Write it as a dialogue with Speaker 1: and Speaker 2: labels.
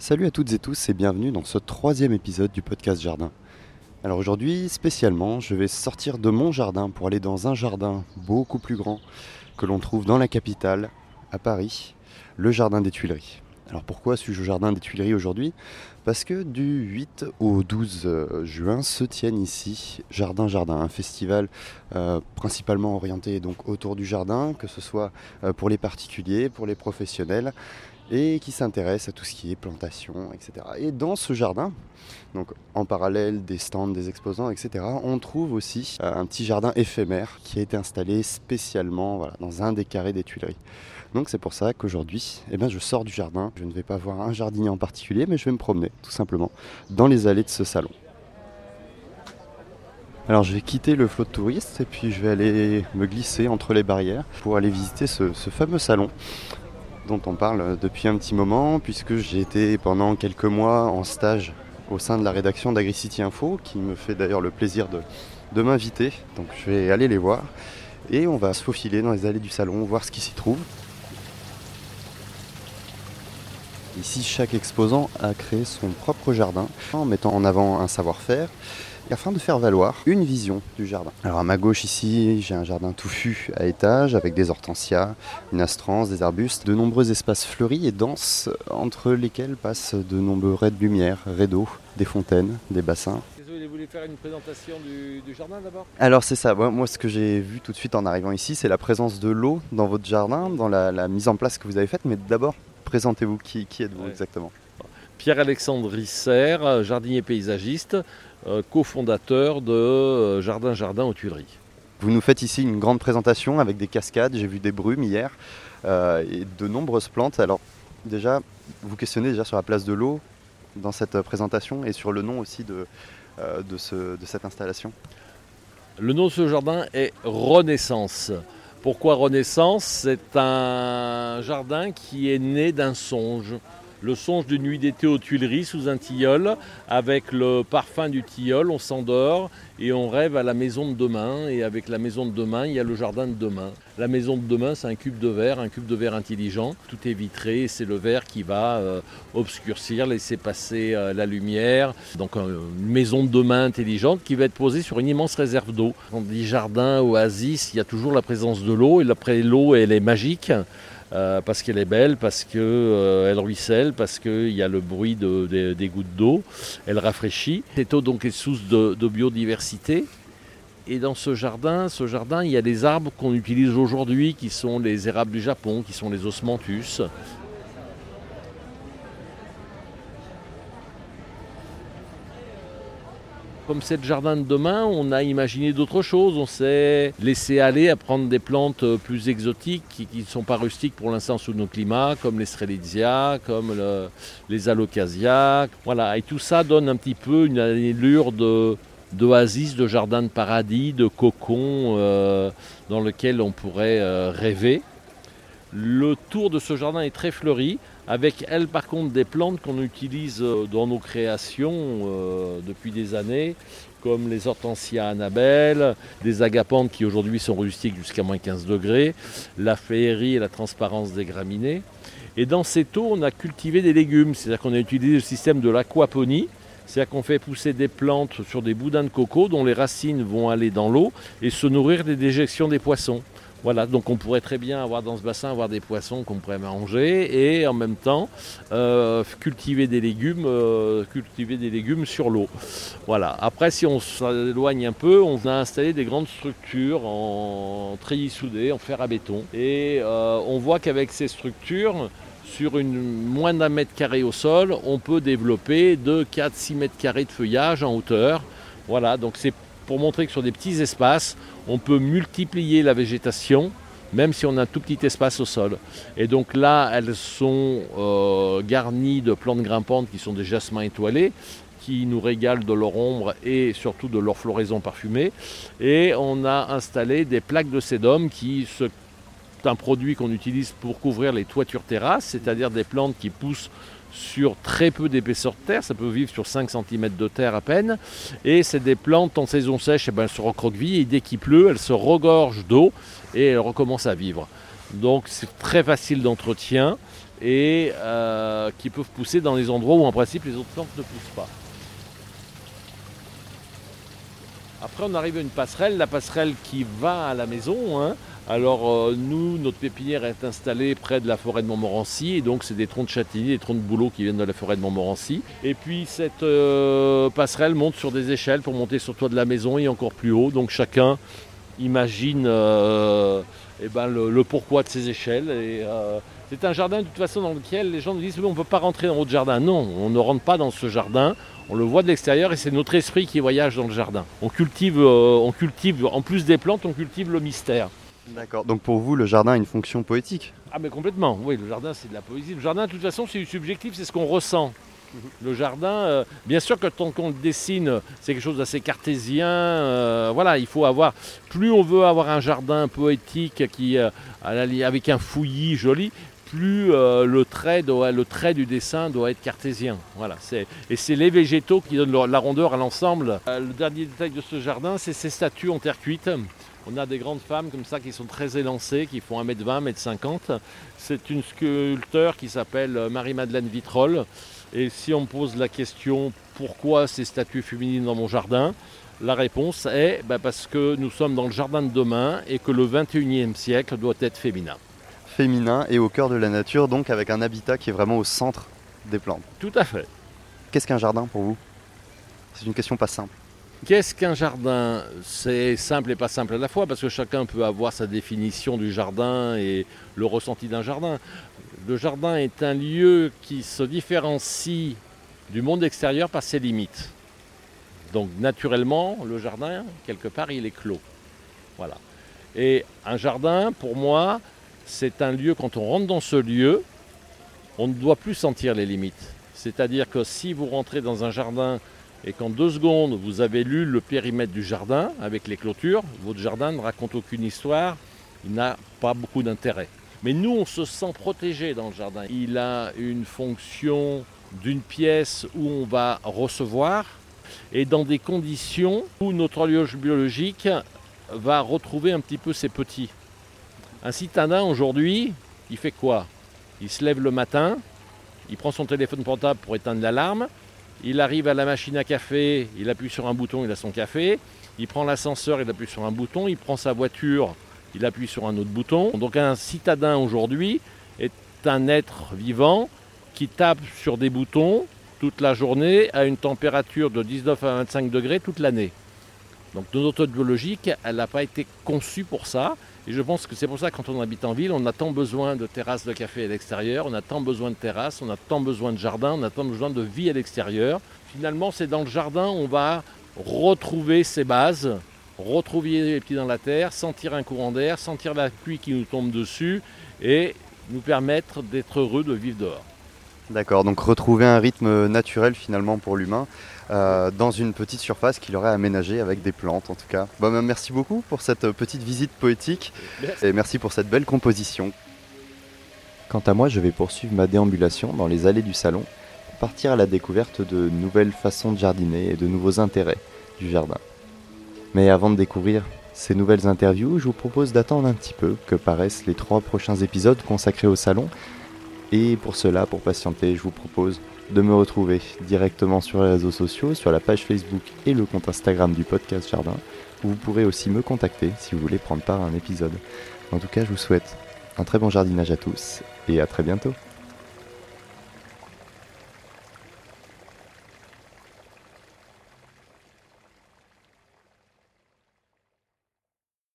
Speaker 1: Salut à toutes et tous et bienvenue dans ce troisième épisode du podcast Jardin. Alors aujourd'hui, spécialement, je vais sortir de mon jardin pour aller dans un jardin beaucoup plus grand que l'on trouve dans la capitale, à Paris, le Jardin des Tuileries. Alors pourquoi suis-je au Jardin des Tuileries aujourd'hui? Parce que du 8 au 12 euh, juin se tiennent ici Jardin Jardin, un festival euh, principalement orienté donc autour du jardin, que ce soit euh, pour les particuliers, pour les professionnels, et qui s'intéresse à tout ce qui est plantation, etc. Et dans ce jardin, donc en parallèle des stands, des exposants, etc., on trouve aussi un petit jardin éphémère qui a été installé spécialement dans un des carrés des Tuileries. Donc c'est pour ça qu'aujourd'hui, eh ben, je sors du jardin. Je ne vais pas voir un jardinier en particulier, mais je vais me promener tout simplement dans les allées de ce salon. Alors je vais quitter le flot de touristes et puis je vais aller me glisser entre les barrières pour aller visiter ce fameux salon dont on parle depuis un petit moment puisque j'ai été pendant quelques mois en stage au sein de la rédaction d'AgriCity Info qui me fait d'ailleurs le plaisir de, m'inviter. Donc je vais aller les voir et on va se faufiler dans les allées du salon, voir ce qui s'y trouve. Ici, chaque exposant a créé son propre jardin en mettant en avant un savoir-faire afin de faire valoir une vision du jardin. Alors à ma gauche ici, j'ai un jardin touffu à étage avec des hortensias, une astrance, des arbustes, de nombreux espaces fleuris et denses entre lesquels passent de nombreux raies de lumière, raies d'eau, des fontaines, des bassins.
Speaker 2: Vous voulez faire une présentation du, du jardin d'abord?
Speaker 1: Alors c'est ça, moi ce que j'ai vu tout de suite en arrivant ici, c'est la présence de l'eau dans votre jardin, dans la, la, mise en place que vous avez faite, mais d'abord présentez-vous, qui, qui êtes-vous
Speaker 2: Ouais.
Speaker 1: exactement?
Speaker 2: Pierre-Alexandre Risser, jardinier paysagiste, euh, cofondateur de euh, Jardin Jardin aux Tuileries.
Speaker 1: Vous nous faites ici une grande présentation avec des cascades, j'ai vu des brumes hier, euh, et de nombreuses plantes. Alors déjà, vous questionnez déjà sur la place de l'eau dans cette présentation et sur le nom aussi de, euh, de, ce- de cette installation.
Speaker 2: Le nom de ce jardin est Renaissance. Pourquoi Renaissance? C'est un jardin qui est né d'un songe. Le songe d'une nuit d'été aux Tuileries sous un tilleul. Avec le parfum du tilleul, on s'endort et on rêve à la maison de demain. Et avec la maison de demain, il y a le jardin de demain. La maison de demain, c'est un cube de verre, un cube de verre intelligent. Tout est vitré et c'est le verre qui va euh, obscurcir, laisser passer euh, la lumière. Donc euh, une maison de demain intelligente qui va être posée sur une immense réserve d'eau. Quand on dit jardin, oasis, il y a toujours la présence de l'eau. Et après l'eau, elle est magique. Euh, parce qu'elle est belle, parce qu'elle ruisselle, parce qu'il y a le bruit de- de- des gouttes d'eau, elle rafraîchit. Cette eau donc est source de, de biodiversité. Et dans ce jardin, ce jardin, il y a des arbres qu'on utilise aujourd'hui, qui sont les érables du Japon, qui sont les osmanthus. Comme c'est jardin de demain, on a imaginé d'autres choses. On s'est laissé aller à prendre des plantes euh, plus exotiques qui ne sont pas rustiques pour l'instant sous nos climats, comme les strelitzia, comme le- les alocasias. Voilà, et tout ça donne un petit peu une allure d'oasis, de jardin de paradis, de cocon euh, dans lequel on pourrait euh, rêver. Le tour de ce jardin est très fleuri, avec elle par contre des plantes qu'on utilise euh, dans nos créations euh, depuis des années, comme les hortensias Annabelle, des agapantes qui aujourd'hui sont rustiques jusqu'à moins 15 degrés, la féerie et la transparence des graminées. Et dans ces taux, on a cultivé des légumes, c'est-à-dire qu'on a utilisé le système de l'aquaponie, c'est-à-dire qu'on fait pousser des plantes sur des boudins de coco dont les racines vont aller dans l'eau et se nourrir des déjections des poissons. Voilà, donc on pourrait très bien avoir dans ce bassin avoir des poissons qu'on pourrait manger et en même temps euh, cultiver des légumes, euh, cultiver des légumes sur l'eau. Voilà. Après, si on s'éloigne un peu, on a installé des grandes structures en treillis soudés, en fer à béton, et euh, on voit qu'avec ces structures, sur une moins d'un mètre carré au sol, on peut développer de 4-6 mètres carrés de feuillage en hauteur. Voilà, donc c'est pour montrer que sur des petits espaces, on peut multiplier la végétation, même si on a un tout petit espace au sol. Et donc là, elles sont euh, garnies de plantes grimpantes qui sont des jasmins étoilés, qui nous régalent de leur ombre et surtout de leur floraison parfumée. Et on a installé des plaques de sédum qui se un produit qu'on utilise pour couvrir les toitures terrasses, c'est-à-dire des plantes qui poussent sur très peu d'épaisseur de terre, ça peut vivre sur 5 cm de terre à peine, et c'est des plantes en saison sèche, et ben, elles se recroquevillent, et dès qu'il pleut, elles se regorgent d'eau et elles recommencent à vivre. Donc c'est très facile d'entretien et euh, qui peuvent pousser dans les endroits où en principe les autres plantes ne poussent pas. Après on arrive à une passerelle, la passerelle qui va à la maison. hein. Alors euh, nous, notre pépinière est installée près de la forêt de Montmorency et donc c'est des troncs de châtaignier, des troncs de bouleau qui viennent de la forêt de Montmorency. Et puis cette euh, passerelle monte sur des échelles pour monter sur le toit de la maison et encore plus haut. Donc chacun imagine euh, eh ben, le, pourquoi de ces échelles. C'est un jardin de toute façon dans lequel les gens nous disent on ne peut pas rentrer dans votre jardin. Non, on ne rentre pas dans ce jardin. On le voit de l'extérieur et c'est notre esprit qui voyage dans le jardin. On cultive, on cultive, en plus des plantes, on cultive le mystère.
Speaker 1: D'accord. Donc pour vous, le jardin a une fonction poétique
Speaker 2: Ah mais complètement, oui, le jardin c'est de la poésie. Le jardin de toute façon c'est du subjectif, c'est ce qu'on ressent. Le jardin, euh, bien sûr que tant qu'on le dessine, c'est quelque chose d'assez cartésien. euh, voilà, il faut avoir. Plus on veut avoir un jardin poétique qui, euh, avec un fouillis joli, plus le, trait doit- le trait du dessin doit être cartésien. Voilà, c'est, et c'est les végétaux qui donnent la rondeur à l'ensemble. Le dernier détail de ce jardin, c'est ces statues en terre cuite. On a des grandes femmes comme ça qui sont très élancées, qui font 1m20, 1m50. C'est une sculpteur qui s'appelle euh, Marie-Madeleine Vitrolles. Et si on me pose la question pourquoi ces statues féminines dans mon jardin, la réponse est bah, parce que nous sommes dans le jardin de demain et que le 21e siècle doit être féminin.
Speaker 1: Féminin et au cœur de la nature, donc avec un habitat qui est vraiment au centre des plantes.
Speaker 2: Tout à fait.
Speaker 1: Qu'est-ce qu'un jardin pour vous? C'est une question pas simple.
Speaker 2: Qu'est-ce qu'un jardin? C'est simple et pas simple à la fois parce que chacun peut avoir sa définition du jardin et le ressenti d'un jardin. Le jardin est un lieu qui se différencie du monde extérieur par ses limites. Donc naturellement, le jardin, quelque part, il est clos. Voilà. Et un jardin, pour moi, c'est un lieu, quand on rentre dans ce lieu, on ne doit plus sentir les limites. C'est-à-dire que si vous rentrez dans un jardin et qu'en deux secondes, vous avez lu le périmètre du jardin avec les clôtures, votre jardin ne raconte aucune histoire, il n'a pas beaucoup d'intérêt. Mais nous, on se sent protégé dans le jardin. Il a une fonction d'une pièce où on va recevoir et dans des conditions où notre horloge biologique va retrouver un petit peu ses petits. Un citadin aujourd'hui, il fait quoi? Il se lève le matin, il prend son téléphone portable pour éteindre l'alarme, il arrive à la machine à café, il appuie sur un bouton, il a son café. Il prend l'ascenseur, il appuie sur un bouton. Il prend sa voiture, il appuie sur un autre bouton. Donc un citadin aujourd'hui est un être vivant qui tape sur des boutons toute la journée à une température de 19 à 25 degrés toute l'année. Donc notre biologique, elle n'a pas été conçue pour ça. Et je pense que c'est pour ça que quand on habite en ville, on a tant besoin de terrasses de café à l'extérieur, on a tant besoin de terrasses, on a tant besoin de jardins, on a tant besoin de vie à l'extérieur. Finalement, c'est dans le jardin on va retrouver ses bases, retrouver les pieds dans la terre, sentir un courant d'air, sentir la pluie qui nous tombe dessus et nous permettre d'être heureux de vivre dehors.
Speaker 1: D'accord, donc retrouver un rythme naturel finalement pour l'humain euh, dans une petite surface qu'il aurait aménagée avec des plantes en tout cas. Bon, ben, merci beaucoup pour cette euh, petite visite poétique
Speaker 2: Merci.
Speaker 1: et merci pour cette belle composition. Quant à moi, je vais poursuivre ma déambulation dans les allées du salon pour partir à la découverte de nouvelles façons de jardiner et de nouveaux intérêts du jardin. Mais avant de découvrir ces nouvelles interviews, je vous propose d'attendre un petit peu que paraissent les trois prochains épisodes consacrés au salon et pour cela, pour patienter, je vous propose de me retrouver directement sur les réseaux sociaux, sur la page Facebook et le compte Instagram du podcast Jardin, où vous pourrez aussi me contacter si vous voulez prendre part à un épisode. En tout cas, je vous souhaite un très bon jardinage à tous et à très bientôt.